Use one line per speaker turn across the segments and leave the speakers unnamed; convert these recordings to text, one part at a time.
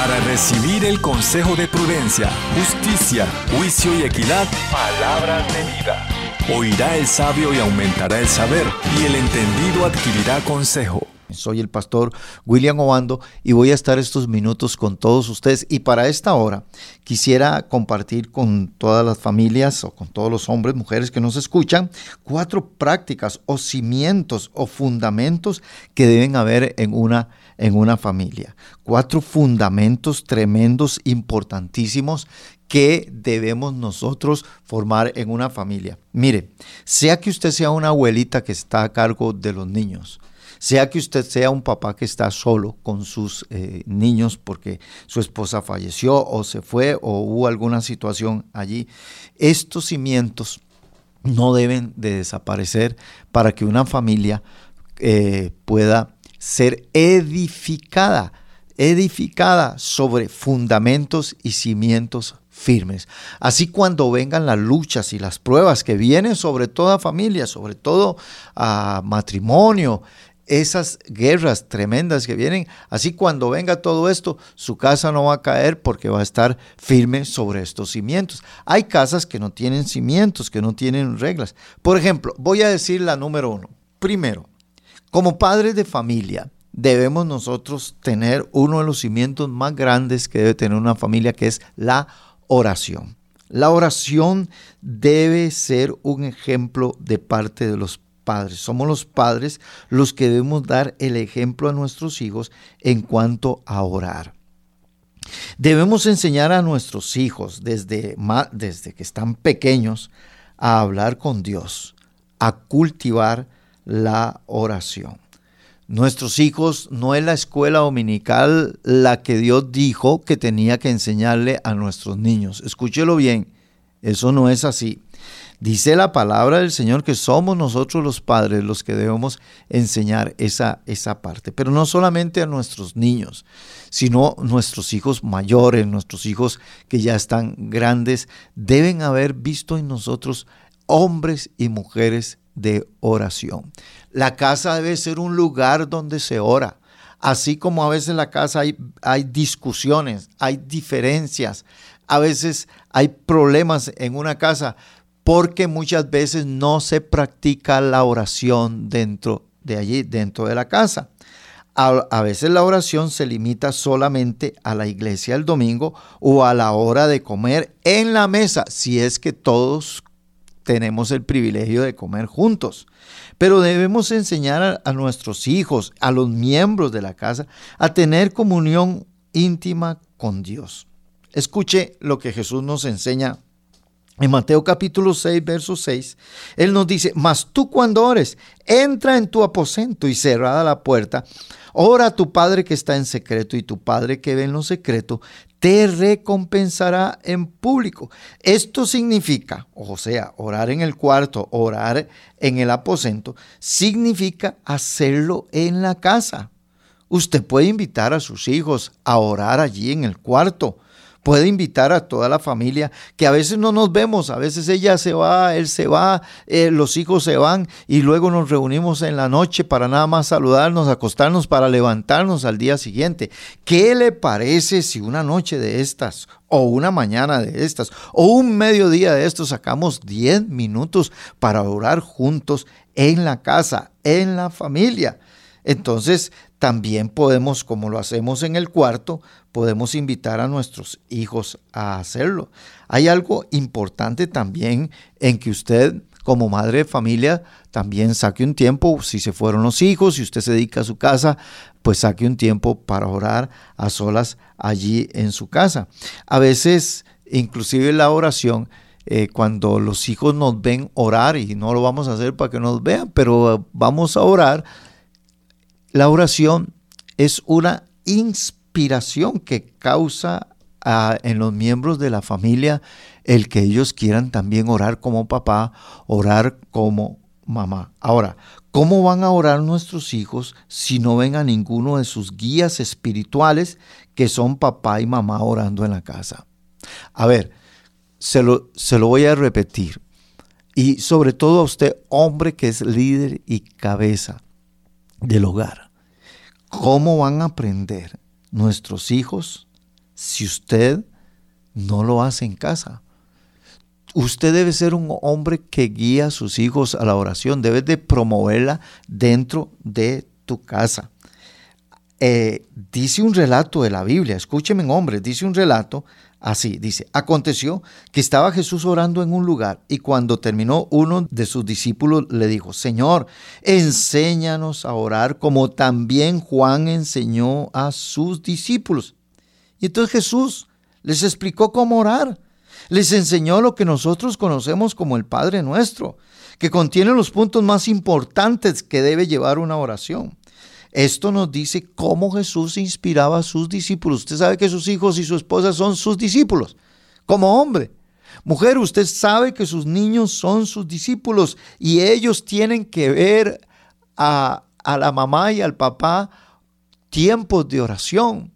Para recibir el consejo de prudencia, justicia, juicio y equidad, palabras de vida. Oirá el sabio y aumentará el saber, y el entendido adquirirá consejo.
Soy el pastor William Obando y voy a estar estos minutos con todos ustedes. Y para esta hora quisiera compartir con todas las familias o con todos los hombres, mujeres que nos escuchan, cuatro prácticas o cimientos o fundamentos que deben haber en una en una familia. Cuatro fundamentos tremendos, importantísimos que debemos nosotros formar en una familia. Mire, sea que usted sea una abuelita que está a cargo de los niños, sea que usted sea un papá que está solo con sus eh, niños porque su esposa falleció o se fue o hubo alguna situación allí, estos cimientos no deben de desaparecer para que una familia eh, pueda ser edificada, edificada sobre fundamentos y cimientos firmes. Así cuando vengan las luchas y las pruebas que vienen sobre toda familia, sobre todo a matrimonio, esas guerras tremendas que vienen, así cuando venga todo esto, su casa no va a caer porque va a estar firme sobre estos cimientos. Hay casas que no tienen cimientos, que no tienen reglas. Por ejemplo, voy a decir la número uno. Primero, como padres de familia, debemos nosotros tener uno de los cimientos más grandes que debe tener una familia, que es la oración. La oración debe ser un ejemplo de parte de los padres. Somos los padres los que debemos dar el ejemplo a nuestros hijos en cuanto a orar. Debemos enseñar a nuestros hijos desde, desde que están pequeños a hablar con Dios, a cultivar la oración. Nuestros hijos no es la escuela dominical la que Dios dijo que tenía que enseñarle a nuestros niños. Escúchelo bien, eso no es así. Dice la palabra del Señor que somos nosotros los padres los que debemos enseñar esa, esa parte. Pero no solamente a nuestros niños, sino nuestros hijos mayores, nuestros hijos que ya están grandes, deben haber visto en nosotros hombres y mujeres de oración. La casa debe ser un lugar donde se ora. Así como a veces en la casa hay, hay discusiones, hay diferencias, a veces hay problemas en una casa porque muchas veces no se practica la oración dentro de allí, dentro de la casa. A, veces la oración se limita solamente a la iglesia el domingo o a la hora de comer en la mesa, si es que todos tenemos el privilegio de comer juntos. Pero debemos enseñar a, nuestros hijos, a los miembros de la casa, a tener comunión íntima con Dios. Escuche lo que Jesús nos enseña en Mateo capítulo 6, verso 6, Él nos dice, mas tú cuando ores, entra en tu aposento y cerrada la puerta, ora a tu Padre que está en secreto y tu Padre que ve en lo secreto, te recompensará en público. Esto significa, o sea, orar en el cuarto, orar en el aposento, significa hacerlo en la casa. Usted puede invitar a sus hijos a orar allí en el cuarto puede invitar a toda la familia, que a veces no nos vemos, a veces ella se va, él se va, eh, los hijos se van y luego nos reunimos en la noche para nada más saludarnos, acostarnos para levantarnos al día siguiente. ¿Qué le parece si una noche de estas o una mañana de estas o un mediodía de estos sacamos 10 minutos para orar juntos en la casa, en la familia? Entonces, también podemos, como lo hacemos en el cuarto, podemos invitar a nuestros hijos a hacerlo. Hay algo importante también en que usted como madre de familia también saque un tiempo, si se fueron los hijos, si usted se dedica a su casa, pues saque un tiempo para orar a solas allí en su casa. A veces, inclusive la oración, eh, cuando los hijos nos ven orar, y no lo vamos a hacer para que nos vean, pero vamos a orar, la oración es una inspiración que causa en los miembros de la familia el que ellos quieran también orar como papá, orar como mamá. Ahora, ¿cómo van a orar nuestros hijos si no ven a ninguno de sus guías espirituales que son papá y mamá orando en la casa? A ver, se lo, se lo voy a repetir. Y sobre todo a usted, hombre que es líder y cabeza del hogar. ¿Cómo van a aprender nuestros hijos si usted no lo hace en casa. Usted debe ser un hombre que guía a sus hijos a la oración, debe de promoverla dentro de tu casa. Eh, dice un relato de la Biblia, escúcheme hombre, dice un relato así, dice, aconteció que estaba Jesús orando en un lugar y cuando terminó uno de sus discípulos le dijo, Señor, enséñanos a orar como también Juan enseñó a sus discípulos. Y entonces Jesús les explicó cómo orar. Les enseñó lo que nosotros conocemos como el Padre Nuestro, que contiene los puntos más importantes que debe llevar una oración. Esto nos dice cómo Jesús inspiraba a sus discípulos. Usted sabe que sus hijos y su esposa son sus discípulos, como hombre. Mujer, usted sabe que sus niños son sus discípulos y ellos tienen que ver a, a la mamá y al papá tiempos de oración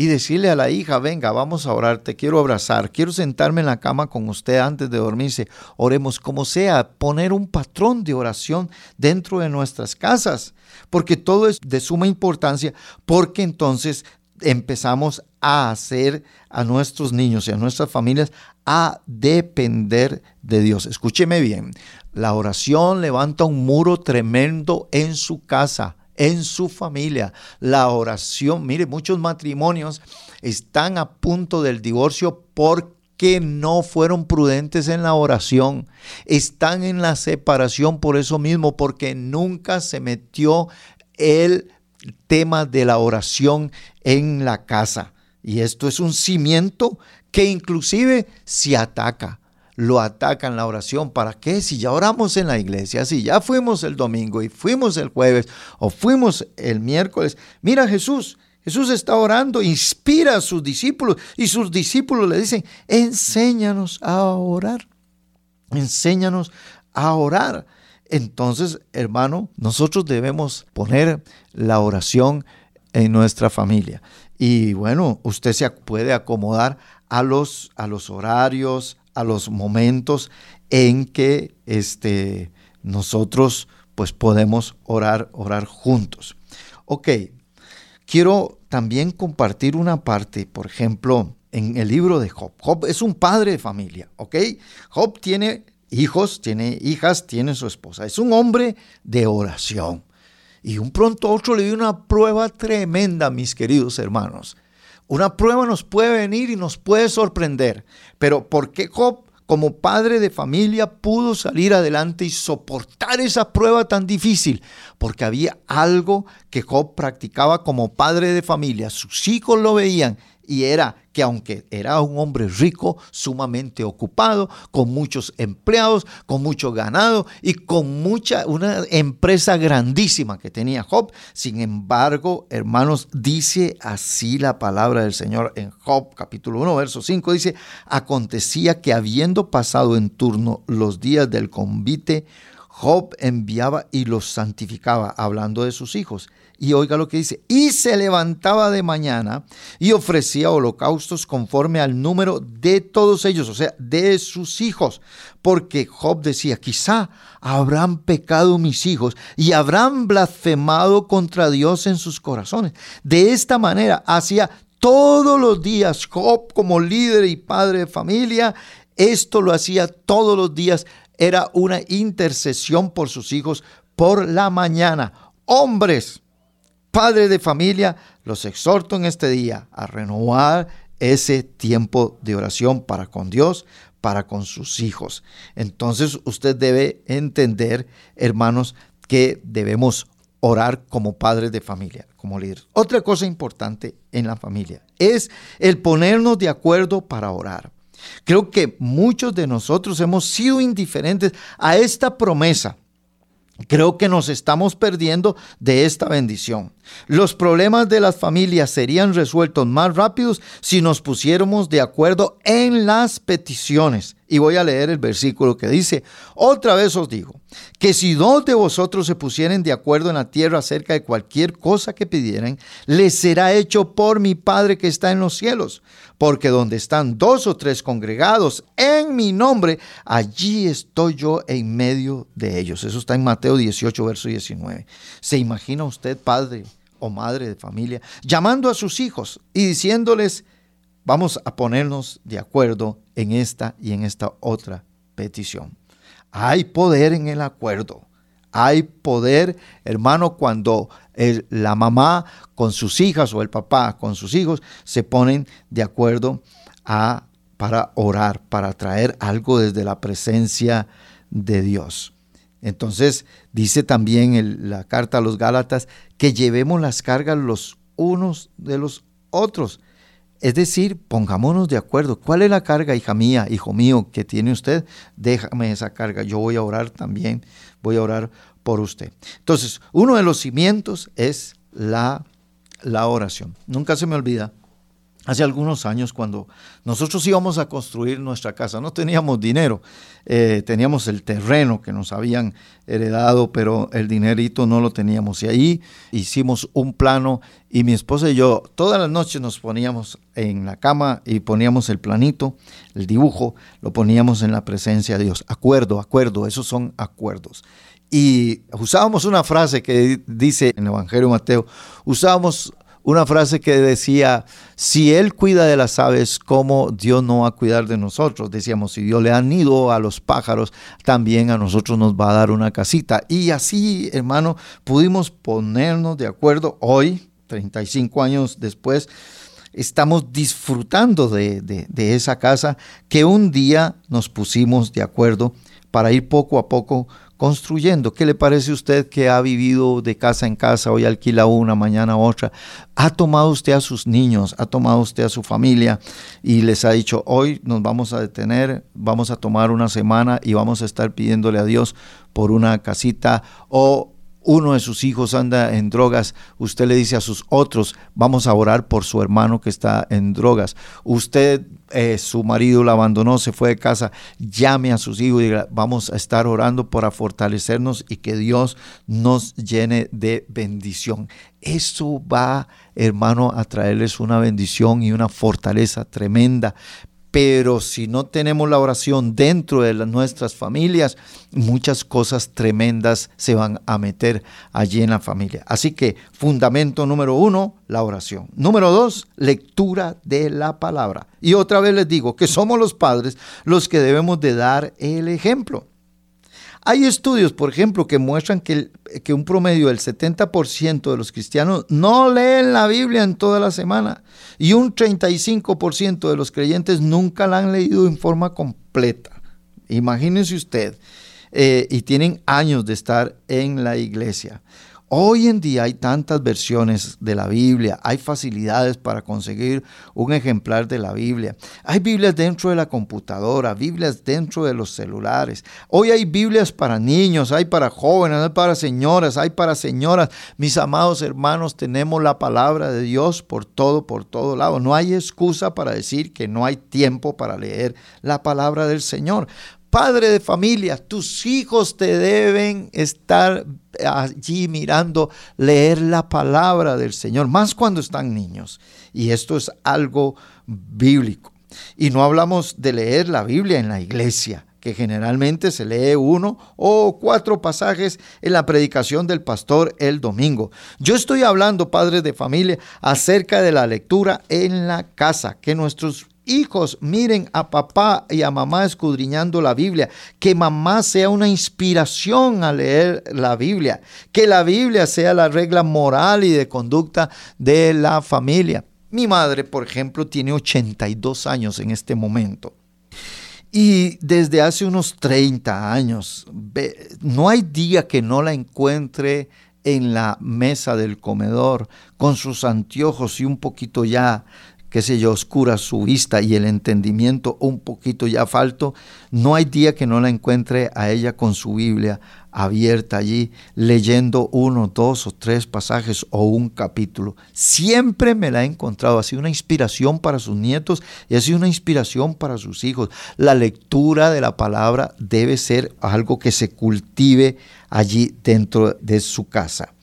y decirle a la hija, venga, vamos a orar, te quiero abrazar, quiero sentarme en la cama con usted antes de dormirse, oremos como sea, poner un patrón de oración dentro de nuestras casas, porque todo es de suma importancia, porque entonces empezamos a hacer a nuestros niños y a nuestras familias a depender de Dios. Escúcheme bien, la oración levanta un muro tremendo en su casa en su familia. La oración, mire, muchos matrimonios están a punto del divorcio porque no fueron prudentes en la oración. Están en la separación por eso mismo, porque nunca se metió el tema de la oración en la casa. Y esto es un cimiento que inclusive se ataca lo atacan la oración. ¿Para qué? Si ya oramos en la iglesia, si ya fuimos el domingo y fuimos el jueves o fuimos el miércoles. Mira Jesús, Jesús está orando, inspira a sus discípulos y sus discípulos le dicen, enséñanos a orar, enséñanos a orar. Entonces, hermano, nosotros debemos poner la oración en nuestra familia. Y bueno, usted se puede acomodar a los, a los horarios, a los momentos en que este, nosotros pues podemos orar, orar juntos. Ok, quiero también compartir una parte, por ejemplo, en el libro de Job. Job es un padre de familia, ¿ok? Job tiene hijos, tiene hijas, tiene su esposa. Es un hombre de oración. Y un pronto otro le dio una prueba tremenda, mis queridos hermanos. Una prueba nos puede venir y nos puede sorprender, pero ¿por qué Job como padre de familia pudo salir adelante y soportar esa prueba tan difícil? Porque había algo que Job practicaba como padre de familia. Sus hijos lo veían y era que aunque era un hombre rico, sumamente ocupado, con muchos empleados, con mucho ganado y con mucha, una empresa grandísima que tenía Job, sin embargo, hermanos, dice así la palabra del Señor en Job capítulo 1, verso 5, dice, acontecía que habiendo pasado en turno los días del convite, Job enviaba y los santificaba, hablando de sus hijos y oiga lo que dice, y se levantaba de mañana y ofrecía holocaustos conforme al número de todos ellos, o sea, de sus hijos, porque Job decía, quizá habrán pecado mis hijos y habrán blasfemado contra Dios en sus corazones. De esta manera hacía todos los días Job como líder y padre de familia, esto lo hacía todos los días, era una intercesión por sus hijos por la mañana. Hombres, padre de familia, los exhorto en este día a renovar ese tiempo de oración para con Dios, para con sus hijos. Entonces usted debe entender, hermanos, que debemos orar como padres de familia, como líderes. Otra cosa importante en la familia es el ponernos de acuerdo para orar. Creo que muchos de nosotros hemos sido indiferentes a esta promesa Creo que nos estamos perdiendo de esta bendición. Los problemas de las familias serían resueltos más rápidos si nos pusiéramos de acuerdo en las peticiones. Y voy a leer el versículo que dice, otra vez os digo, que si dos de vosotros se pusieren de acuerdo en la tierra acerca de cualquier cosa que pidieran, les será hecho por mi Padre que está en los cielos. Porque donde están dos o tres congregados en mi nombre, allí estoy yo en medio de ellos. Eso está en Mateo 18, verso 19. ¿Se imagina usted, Padre? o madre de familia, llamando a sus hijos y diciéndoles, vamos a ponernos de acuerdo en esta y en esta otra petición. Hay poder en el acuerdo. Hay poder, hermano, cuando la mamá con sus hijas o el papá con sus hijos se ponen de acuerdo a, para orar, para traer algo desde la presencia de Dios. Entonces dice también en la carta a los Gálatas que llevemos las cargas los unos de los otros. Es decir, pongámonos de acuerdo. ¿Cuál es la carga, hija mía, hijo mío, que tiene usted? Déjame esa carga. Yo voy a orar también. Voy a orar por usted. Entonces, uno de los cimientos es la, la oración. Nunca se me olvida Hace algunos años, cuando nosotros íbamos a construir nuestra casa, no teníamos dinero, eh, teníamos el terreno que nos habían heredado, pero el dinerito no lo teníamos. Y ahí hicimos un plano y mi esposa y yo todas las noches nos poníamos en la cama y poníamos el planito, el dibujo, lo poníamos en la presencia de Dios. Acuerdo, acuerdo, esos son acuerdos. Y usábamos una frase que dice en el Evangelio de Mateo, usábamos una frase que decía, si Él cuida de las aves, ¿cómo Dios no va a cuidar de nosotros? Decíamos, si Dios le ha nido a los pájaros, también a nosotros nos va a dar una casita. Y así, hermano, pudimos ponernos de acuerdo hoy, 35 años después, estamos disfrutando de, de esa casa que un día nos pusimos de acuerdo para ir poco a poco construyendo. ¿Qué le parece a usted que ha vivido de casa en casa, hoy alquila una, mañana otra? ¿Ha tomado usted a sus niños, ha tomado usted a su familia y les ha dicho, hoy nos vamos a detener, vamos a tomar una semana y vamos a estar pidiéndole a Dios por una casita o uno de sus hijos anda en drogas, usted le dice a sus otros, vamos a orar por su hermano que está en drogas. Usted, eh, su marido la abandonó, se fue de casa, llame a sus hijos y diga, vamos a estar orando para fortalecernos y que Dios nos llene de bendición. Eso va, hermano, a traerles una bendición y una fortaleza tremenda pero si no tenemos la oración dentro de las, nuestras familias, muchas cosas tremendas se van a meter allí en la familia. Así que fundamento número uno, la oración. Número dos, lectura de la palabra. Y otra vez les digo que somos los padres los que debemos de dar el ejemplo. Hay estudios, por ejemplo, que muestran que, un promedio del 70% de los cristianos no leen la Biblia en toda la semana y un 35% de los creyentes nunca la han leído en forma completa. Imagínense usted, eh, y tienen años de estar en la iglesia. Hoy en día hay tantas versiones de la Biblia, hay facilidades para conseguir un ejemplar de la Biblia. Hay Biblias dentro de la computadora, Biblias dentro de los celulares. Hoy hay Biblias para niños, hay para jóvenes, hay para señoras, hay para señoras. Mis amados hermanos, tenemos la palabra de Dios por todo, por todo lado. No hay excusa para decir que no hay tiempo para leer la palabra del Señor padre de familia, tus hijos te deben estar allí mirando, leer la palabra del Señor, más cuando están niños. Y esto es algo bíblico. Y no hablamos de leer la Biblia en la iglesia, que generalmente se lee uno o cuatro pasajes en la predicación del pastor el domingo. Yo estoy hablando, padres de familia, acerca de la lectura en la casa, que nuestros hijos miren a papá y a mamá escudriñando la Biblia, que mamá sea una inspiración a leer la Biblia, que la Biblia sea la regla moral y de conducta de la familia. Mi madre, por ejemplo, tiene 82 años en este momento. Y desde hace unos 30 años, no hay día que no la encuentre en la mesa del comedor con sus anteojos y un poquito ya qué sé yo, oscura su vista y el entendimiento un poquito ya falto, no hay día que no la encuentre a ella con su Biblia abierta allí, leyendo uno, dos o tres pasajes o un capítulo. Siempre me la he encontrado, ha sido una inspiración para sus nietos y ha sido una inspiración para sus hijos. La lectura de la palabra debe ser algo que se cultive allí dentro de su casa.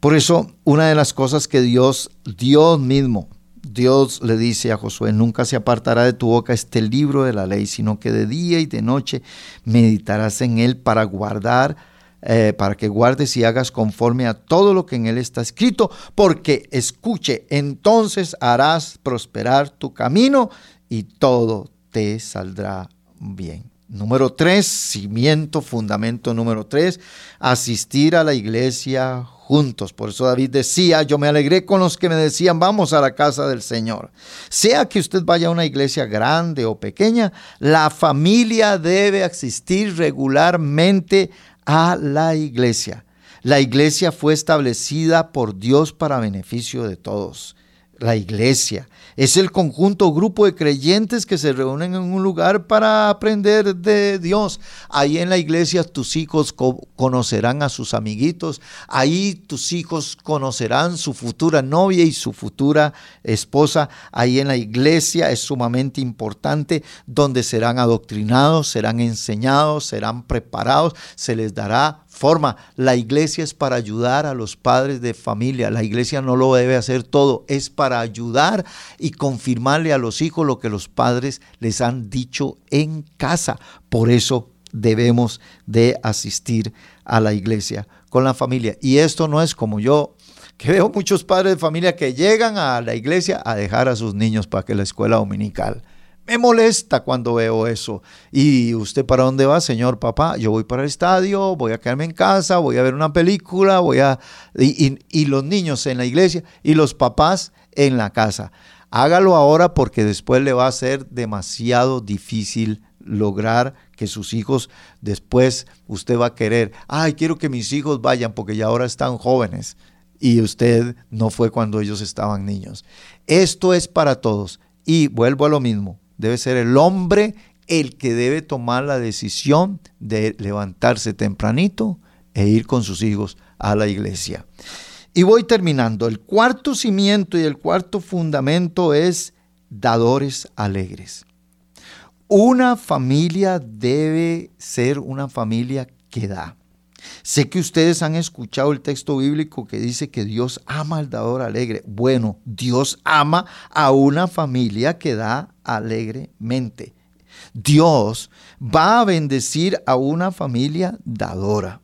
Por eso, una de las cosas que Dios, Dios mismo, Dios le dice a Josué, nunca se apartará de tu boca este libro de la ley, sino que de día y de noche meditarás en él para guardar eh, para que guardes y hagas conforme a todo lo que en él está escrito, porque escuche, entonces harás prosperar tu camino y todo te saldrá bien. Número tres, cimiento, fundamento número tres, asistir a la iglesia juntos. Por eso David decía, yo me alegré con los que me decían, vamos a la casa del Señor. Sea que usted vaya a una iglesia grande o pequeña, la familia debe asistir regularmente a la iglesia. La iglesia fue establecida por Dios para beneficio de todos. La iglesia es el conjunto, grupo de creyentes que se reúnen en un lugar para aprender de Dios. Ahí en la iglesia tus hijos conocerán a sus amiguitos. Ahí tus hijos conocerán su futura novia y su futura esposa. Ahí en la iglesia es sumamente importante donde serán adoctrinados, serán enseñados, serán preparados, se les dará forma. La iglesia es para ayudar a los padres de familia. La iglesia no lo debe hacer todo, es para ayudar y confirmarle a los hijos lo que los padres les han dicho en casa. Por eso debemos de asistir a la iglesia con la familia. Y esto no es como yo, que veo muchos padres de familia que llegan a la iglesia a dejar a sus niños para que la escuela dominical. Me molesta cuando veo eso. ¿Y usted para dónde va, señor papá? Yo voy para el estadio, voy a quedarme en casa, voy a ver una película, voy a... Y, y los niños en la iglesia y los papás en la casa. Hágalo ahora porque después le va a ser demasiado difícil lograr que sus hijos después usted va a querer, ay, quiero que mis hijos vayan porque ya ahora están jóvenes y usted no fue cuando ellos estaban niños. Esto es para todos y vuelvo a lo mismo, Debe ser el hombre el que debe tomar la decisión de levantarse tempranito e ir con sus hijos a la iglesia. Y voy terminando. El cuarto cimiento y el cuarto fundamento es dadores alegres. Una familia debe ser una familia que da. Sé que ustedes han escuchado el texto bíblico que dice que Dios ama al dador alegre. Bueno, Dios ama a una familia que da alegremente. Dios va a bendecir a una familia dadora.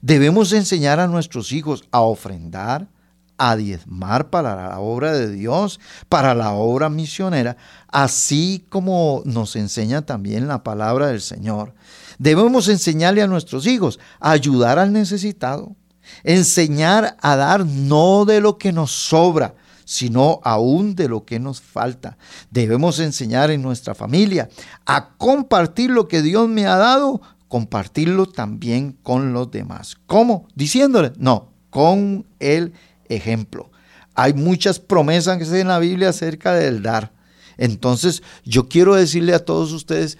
Debemos enseñar a nuestros hijos a ofrendar, a diezmar para la obra de Dios, para la obra misionera, así como nos enseña también la palabra del Señor. Debemos enseñarle a nuestros hijos a ayudar al necesitado, enseñar a dar no de lo que nos sobra, sino aún de lo que nos falta. Debemos enseñar en nuestra familia a compartir lo que Dios me ha dado, compartirlo también con los demás. ¿Cómo? Diciéndole, no, con el ejemplo. Hay muchas promesas que se en la Biblia acerca del dar. Entonces, yo quiero decirle a todos ustedes,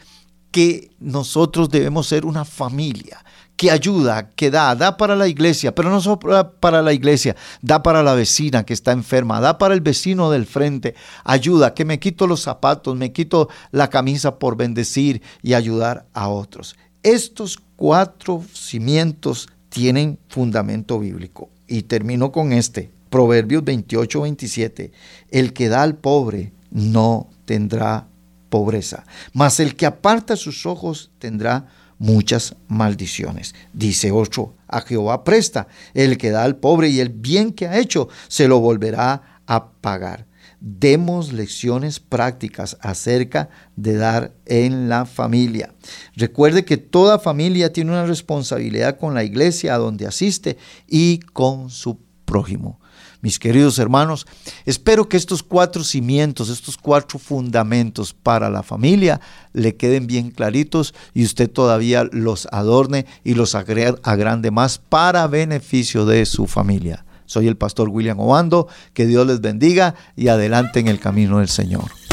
que nosotros debemos ser una familia que ayuda, que da, da para la iglesia, pero no solo para la iglesia, da para la vecina que está enferma, da para el vecino del frente, ayuda, que me quito los zapatos, me quito la camisa por bendecir y ayudar a otros. Estos cuatro cimientos tienen fundamento bíblico. Y termino con este, Proverbios 28, 27. El que da al pobre no tendrá pobreza, mas el que aparta sus ojos tendrá muchas maldiciones. Dice otro, a Jehová presta, el que da al pobre y el bien que ha hecho se lo volverá a pagar. Demos lecciones prácticas acerca de dar en la familia. Recuerde que toda familia tiene una responsabilidad con la iglesia a donde asiste y con su prójimo mis queridos hermanos, espero que estos cuatro cimientos, estos cuatro fundamentos para la familia le queden bien claritos y usted todavía los adorne y los agrande más para beneficio de su familia. Soy el pastor William Obando, que Dios les bendiga y adelante en el camino del Señor.